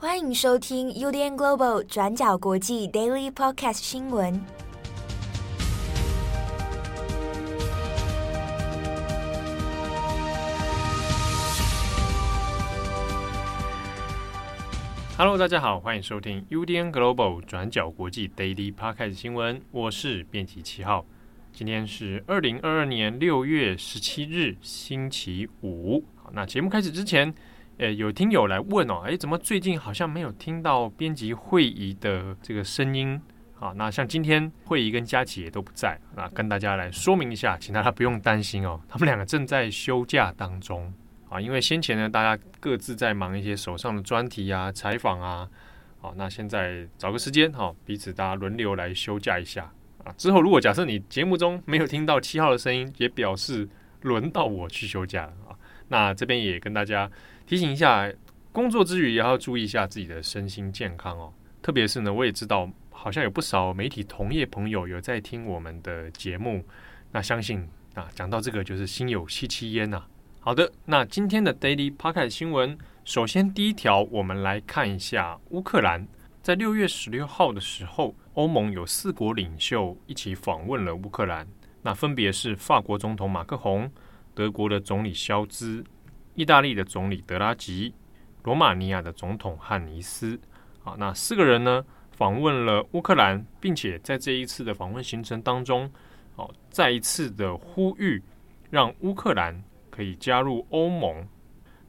欢迎收听 UDN Global 转角国际 Daily Podcast 新闻。Hello，大家好，欢迎收听 UDN Global 转角国际 Daily Podcast 新闻。我是编辑七号。今天是二零二二年六月十七日，星期五。好，那节目开始之前，呃，有听友来问哦，诶，怎么最近好像没有听到编辑会议的这个声音？啊，那像今天会议跟佳琪也都不在，那跟大家来说明一下，请大家不用担心哦，他们两个正在休假当中啊，因为先前呢，大家各自在忙一些手上的专题啊、采访啊，好，那现在找个时间哈，彼此大家轮流来休假一下啊。之后，如果假设你节目中没有听到七号的声音，也表示轮到我去休假了。那这边也跟大家提醒一下，工作之余也要注意一下自己的身心健康哦。特别是呢，我也知道好像有不少媒体同业朋友有在听我们的节目，那相信啊，讲到这个就是心有戚戚焉呐。好的，那今天的 Daily Podcast 新闻，首先第一条，我们来看一下乌克兰。在六月十六号的时候，欧盟有四国领袖一起访问了乌克兰，那分别是法国总统马克宏、德国的总理肖兹、意大利的总理德拉吉、罗马尼亚的总统汉尼斯。啊，那四个人呢访问了乌克兰，并且在这一次的访问行程当中，哦，再一次的呼吁让乌克兰可以加入欧盟。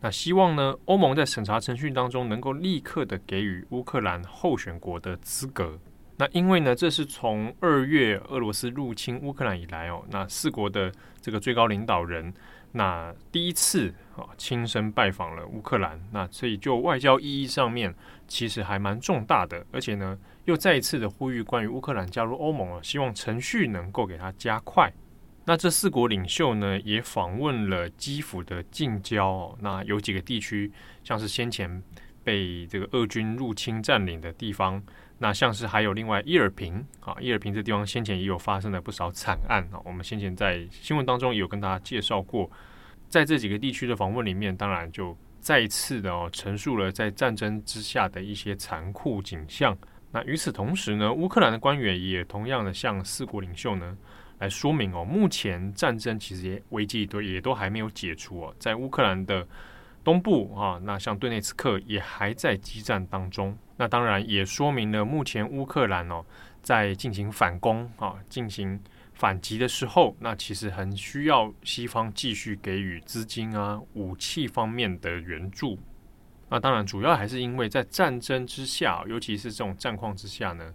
那希望呢，欧盟在审查程序当中能够立刻的给予乌克兰候选国的资格。那因为呢，这是从二月俄罗斯入侵乌克兰以来哦，那四国的这个最高领导人那第一次啊亲身拜访了乌克兰，那所以就外交意义上面其实还蛮重大的，而且呢又再一次的呼吁关于乌克兰加入欧盟啊，希望程序能够给它加快。那这四国领袖呢，也访问了基辅的近郊哦。那有几个地区，像是先前被这个俄军入侵占领的地方，那像是还有另外伊尔平啊，伊尔平这地方先前也有发生了不少惨案啊。我们先前在新闻当中也有跟大家介绍过，在这几个地区的访问里面，当然就再一次的哦陈述了在战争之下的一些残酷景象。那与此同时呢，乌克兰的官员也同样的向四国领袖呢。来说明哦，目前战争其实也危机都也都还没有解除哦，在乌克兰的东部啊，那像顿内茨克也还在激战当中。那当然也说明了，目前乌克兰哦在进行反攻啊，进行反击的时候，那其实很需要西方继续给予资金啊、武器方面的援助。那当然，主要还是因为在战争之下，尤其是这种战况之下呢，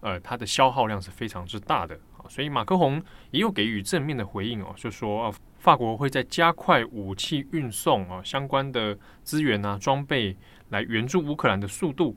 呃，它的消耗量是非常之大的。所以马克宏也有给予正面的回应哦，就说法国会在加快武器运送啊相关的资源啊装备来援助乌克兰的速度。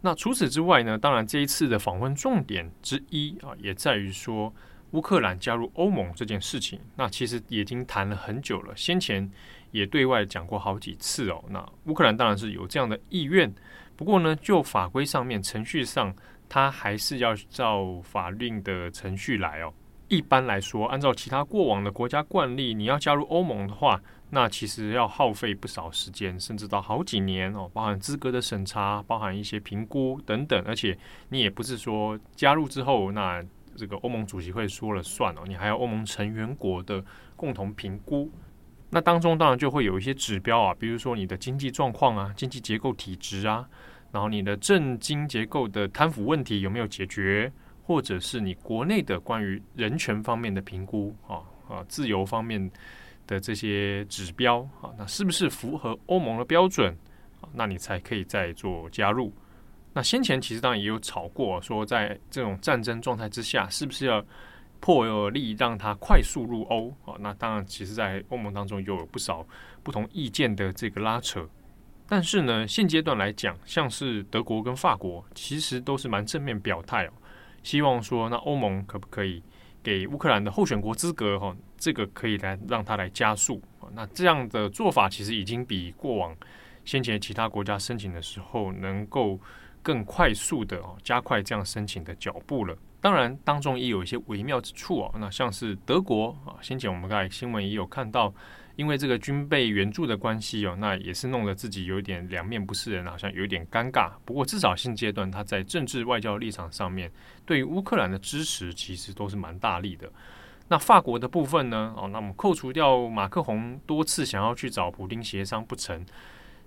那除此之外呢，当然这一次的访问重点之一啊，也在于说乌克兰加入欧盟这件事情。那其实已经谈了很久了，先前也对外讲过好几次哦。那乌克兰当然是有这样的意愿，不过呢，就法规上面程序上。它还是要照法令的程序来哦。一般来说，按照其他过往的国家惯例，你要加入欧盟的话，那其实要耗费不少时间，甚至到好几年哦，包含资格的审查，包含一些评估等等。而且你也不是说加入之后，那这个欧盟主席会说了算哦，你还要欧盟成员国的共同评估。那当中当然就会有一些指标啊，比如说你的经济状况啊，经济结构体质啊。然后你的政经结构的贪腐问题有没有解决，或者是你国内的关于人权方面的评估啊啊，自由方面的这些指标啊，那是不是符合欧盟的标准？那你才可以再做加入。那先前其实当然也有吵过，说在这种战争状态之下，是不是要破例让他快速入欧啊？那当然，其实在欧盟当中有不少不同意见的这个拉扯。但是呢，现阶段来讲，像是德国跟法国，其实都是蛮正面表态哦，希望说，那欧盟可不可以给乌克兰的候选国资格？哈，这个可以来让他来加速。那这样的做法，其实已经比过往先前其他国家申请的时候，能够更快速的哦，加快这样申请的脚步了。当然，当中也有一些微妙之处哦。那像是德国啊，先前我们在新闻也有看到。因为这个军备援助的关系哦，那也是弄得自己有点两面不是人，好像有点尴尬。不过至少现阶段他在政治外交立场上面，对于乌克兰的支持其实都是蛮大力的。那法国的部分呢？哦，那我们扣除掉马克宏多次想要去找普丁协商不成，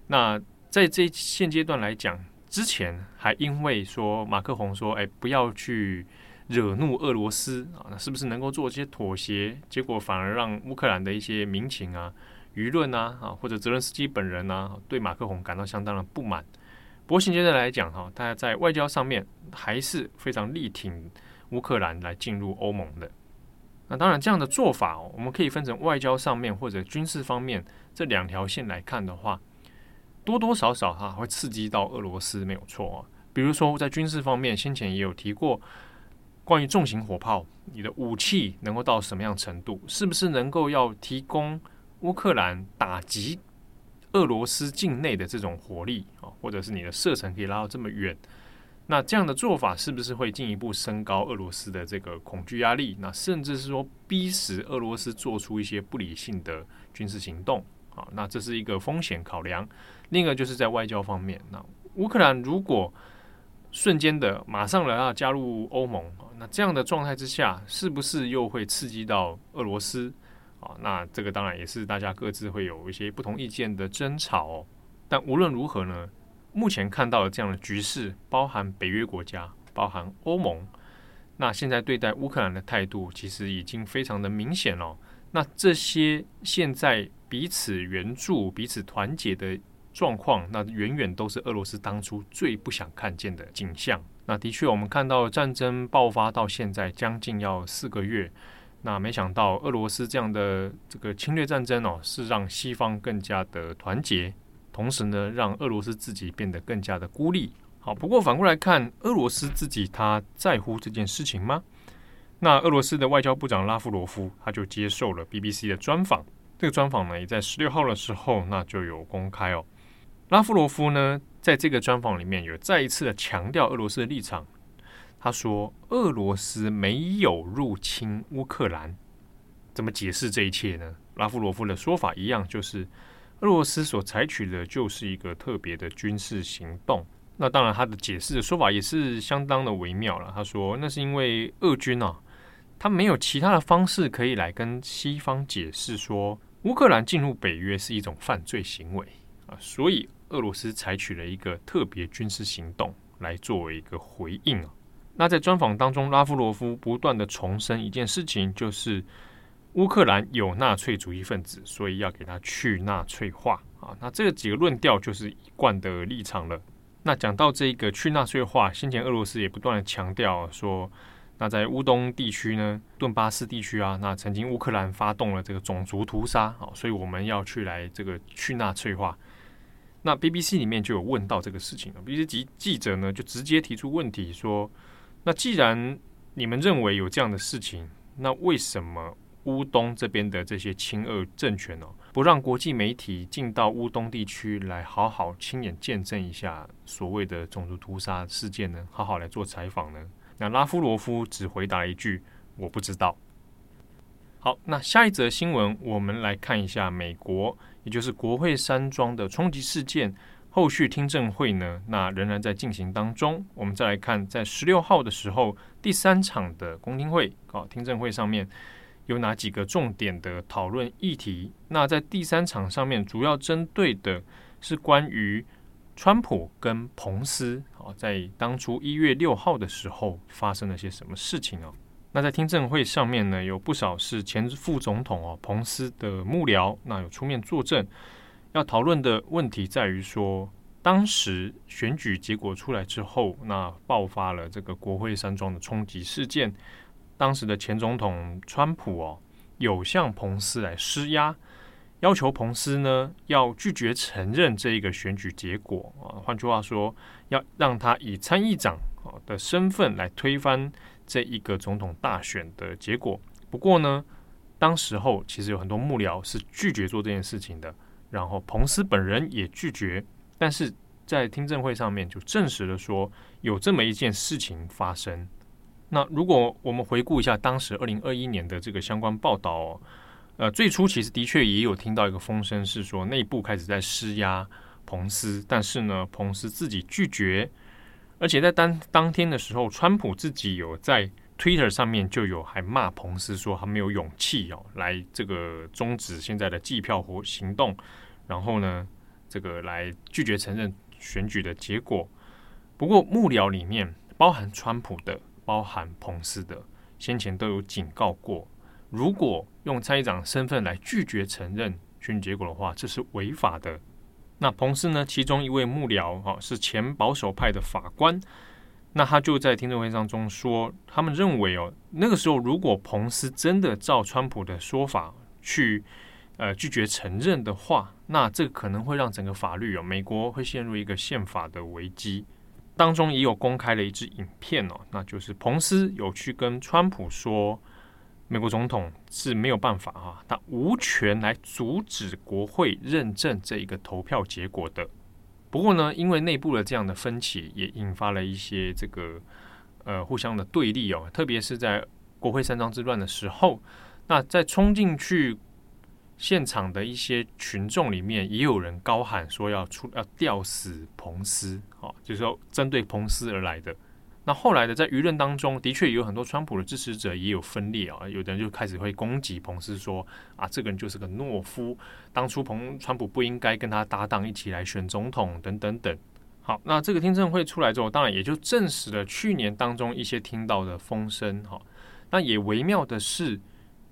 那在这现阶段来讲，之前还因为说马克宏说，哎，不要去。惹怒俄罗斯啊，那是不是能够做一些妥协？结果反而让乌克兰的一些民情啊、舆论啊啊，或者泽伦斯基本人啊，对马克宏感到相当的不满。不过现阶段来讲哈，大家在外交上面还是非常力挺乌克兰来进入欧盟的。那当然，这样的做法，我们可以分成外交上面或者军事方面这两条线来看的话，多多少少哈会刺激到俄罗斯，没有错啊。比如说在军事方面，先前也有提过。关于重型火炮，你的武器能够到什么样程度？是不是能够要提供乌克兰打击俄罗斯境内的这种火力啊，或者是你的射程可以拉到这么远？那这样的做法是不是会进一步升高俄罗斯的这个恐惧压力？那甚至是说逼使俄罗斯做出一些不理性的军事行动啊？那这是一个风险考量。另一个就是在外交方面，那乌克兰如果瞬间的马上来要加入欧盟。那这样的状态之下，是不是又会刺激到俄罗斯啊？那这个当然也是大家各自会有一些不同意见的争吵哦。但无论如何呢，目前看到的这样的局势，包含北约国家，包含欧盟，那现在对待乌克兰的态度其实已经非常的明显了。那这些现在彼此援助、彼此团结的状况，那远远都是俄罗斯当初最不想看见的景象。那的确，我们看到战争爆发到现在将近要四个月，那没想到俄罗斯这样的这个侵略战争哦，是让西方更加的团结，同时呢，让俄罗斯自己变得更加的孤立。好，不过反过来看，俄罗斯自己他在乎这件事情吗？那俄罗斯的外交部长拉夫罗夫他就接受了 BBC 的专访，这个专访呢也在十六号的时候那就有公开哦。拉夫罗夫呢，在这个专访里面有再一次的强调俄罗斯的立场。他说：“俄罗斯没有入侵乌克兰。”怎么解释这一切呢？拉夫罗夫的说法一样，就是俄罗斯所采取的就是一个特别的军事行动。那当然，他的解释的说法也是相当的微妙了。他说：“那是因为俄军啊，他没有其他的方式可以来跟西方解释说，乌克兰进入北约是一种犯罪行为啊，所以。”俄罗斯采取了一个特别军事行动来作为一个回应啊。那在专访当中，拉夫罗夫不断的重申一件事情，就是乌克兰有纳粹主义分子，所以要给他去纳粹化啊。那这个几个论调就是一贯的立场了。那讲到这个去纳粹化，先前俄罗斯也不断的强调说，那在乌东地区呢，顿巴斯地区啊，那曾经乌克兰发动了这个种族屠杀啊，所以我们要去来这个去纳粹化。那 BBC 里面就有问到这个事情了，BBC 记记者呢就直接提出问题说：“那既然你们认为有这样的事情，那为什么乌东这边的这些亲俄政权呢，不让国际媒体进到乌东地区来好好亲眼见证一下所谓的种族屠杀事件呢？好好来做采访呢？”那拉夫罗夫只回答一句：“我不知道。”好，那下一则新闻，我们来看一下美国。也就是国会山庄的冲击事件后续听证会呢，那仍然在进行当中。我们再来看，在十六号的时候，第三场的公听会啊，听证会上面有哪几个重点的讨论议题？那在第三场上面，主要针对的是关于川普跟彭斯啊，在当初一月六号的时候发生了些什么事情啊？那在听证会上面呢，有不少是前副总统哦，彭斯的幕僚，那有出面作证。要讨论的问题在于说，当时选举结果出来之后，那爆发了这个国会山庄的冲击事件。当时的前总统川普哦，有向彭斯来施压，要求彭斯呢要拒绝承认这一个选举结果啊。换句话说，要让他以参议长啊的身份来推翻。这一个总统大选的结果，不过呢，当时候其实有很多幕僚是拒绝做这件事情的，然后彭斯本人也拒绝，但是在听证会上面就证实了说有这么一件事情发生。那如果我们回顾一下当时二零二一年的这个相关报道，呃，最初其实的确也有听到一个风声，是说内部开始在施压彭斯，但是呢，彭斯自己拒绝，而且在当当天的时候，川普自己有在 Twitter 上面就有还骂彭斯说他没有勇气哦来这个终止现在的计票活行动，然后呢，这个来拒绝承认选举的结果。不过幕僚里面包含川普的，包含彭斯的，先前都有警告过。如果用参议长身份来拒绝承认选举结果的话，这是违法的。那彭斯呢？其中一位幕僚哈是前保守派的法官，那他就在听证会当中说，他们认为哦，那个时候如果彭斯真的照川普的说法去呃拒绝承认的话，那这可能会让整个法律哦，美国会陷入一个宪法的危机。当中也有公开了一支影片哦，那就是彭斯有去跟川普说。美国总统是没有办法啊，他无权来阻止国会认证这一个投票结果的。不过呢，因为内部的这样的分歧，也引发了一些这个呃互相的对立哦。特别是在国会山庄之乱的时候，那在冲进去现场的一些群众里面，也有人高喊说要出要吊死彭斯啊，就是说针对彭斯而来的。那后来的在舆论当中，的确有很多川普的支持者也有分裂啊，有的人就开始会攻击彭斯说啊，这个人就是个懦夫，当初彭川普不应该跟他搭档一起来选总统等等等。好，那这个听证会出来之后，当然也就证实了去年当中一些听到的风声哈。那也微妙的是，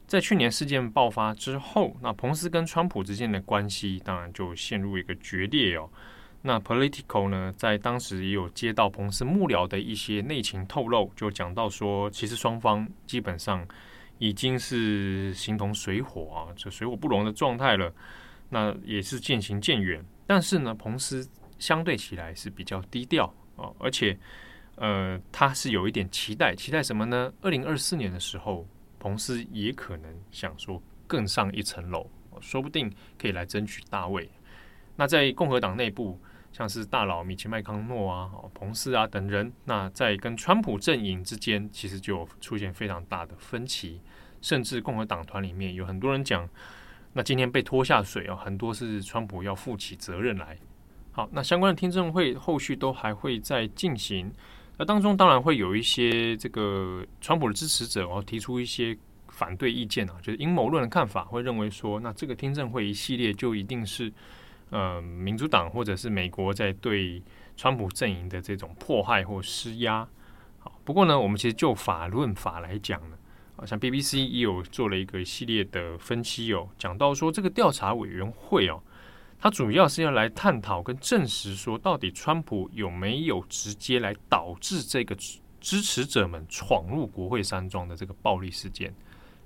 在去年事件爆发之后，那彭斯跟川普之间的关系当然就陷入一个决裂哦。那 political 呢，在当时也有接到彭斯幕僚的一些内情透露，就讲到说，其实双方基本上已经是形同水火啊，这水火不容的状态了。那也是渐行渐远。但是呢，彭斯相对起来是比较低调啊，而且呃，他是有一点期待，期待什么呢？二零二四年的时候，彭斯也可能想说更上一层楼，说不定可以来争取大位。那在共和党内部，像是大佬米奇麦康诺啊、哦彭斯啊等人，那在跟川普阵营之间，其实就出现非常大的分歧，甚至共和党团里面有很多人讲，那今天被拖下水啊，很多是川普要负起责任来。好，那相关的听证会后续都还会再进行，那当中当然会有一些这个川普的支持者哦，提出一些反对意见啊，就是阴谋论的看法，会认为说，那这个听证会一系列就一定是。呃，民主党或者是美国在对川普阵营的这种迫害或施压。好，不过呢，我们其实就法论法来讲呢，好像 BBC 也有做了一个系列的分析哦，讲到说这个调查委员会哦，它主要是要来探讨跟证实说，到底川普有没有直接来导致这个支持者们闯入国会山庄的这个暴力事件，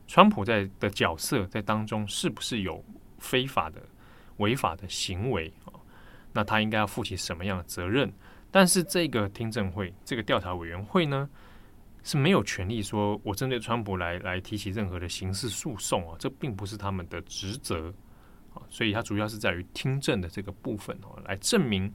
川普在的角色在当中是不是有非法的？违法的行为啊，那他应该要负起什么样的责任？但是这个听证会、这个调查委员会呢，是没有权利说我针对川普来来提起任何的刑事诉讼啊，这并不是他们的职责啊，所以它主要是在于听证的这个部分哦，来证明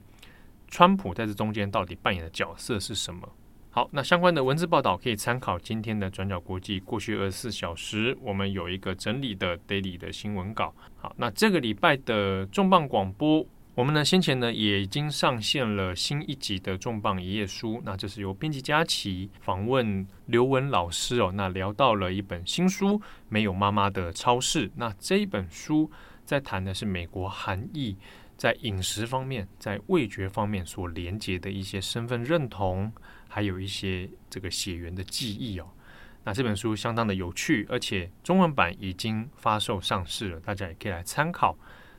川普在这中间到底扮演的角色是什么。好，那相关的文字报道可以参考今天的转角国际过去二十四小时，我们有一个整理的 daily 的新闻稿。好，那这个礼拜的重磅广播，我们呢先前呢也已经上线了新一集的重磅一页书。那这是由编辑佳琪访问刘文老师哦，那聊到了一本新书《没有妈妈的超市》。那这一本书在谈的是美国韩裔在饮食方面、在味觉方面所连接的一些身份认同。还有一些这个血缘的记忆哦，那这本书相当的有趣，而且中文版已经发售上市了，大家也可以来参考。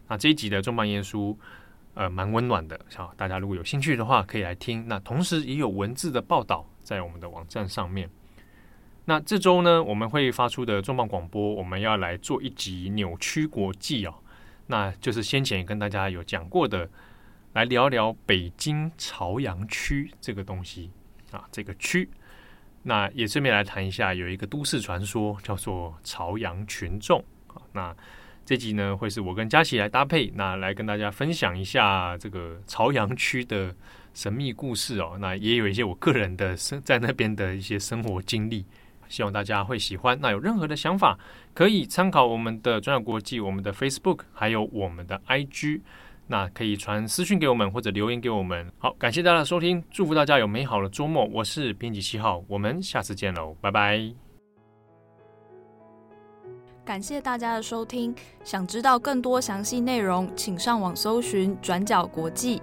那这一集的重磅耶书，呃，蛮温暖的，好，大家如果有兴趣的话，可以来听。那同时也有文字的报道在我们的网站上面。那这周呢，我们会发出的重磅广播，我们要来做一集扭曲国际哦，那就是先前跟大家有讲过的，来聊聊北京朝阳区这个东西。啊，这个区，那也顺便来谈一下，有一个都市传说叫做朝阳群众啊。那这集呢，会是我跟佳琪来搭配，那来跟大家分享一下这个朝阳区的神秘故事哦。那也有一些我个人的生在那边的一些生活经历，希望大家会喜欢。那有任何的想法，可以参考我们的转角国际、我们的 Facebook，还有我们的 IG。那可以传私讯给我们，或者留言给我们。好，感谢大家的收听，祝福大家有美好的周末。我是编辑七号，我们下次见喽，拜拜。感谢大家的收听，想知道更多详细内容，请上网搜寻转角国际。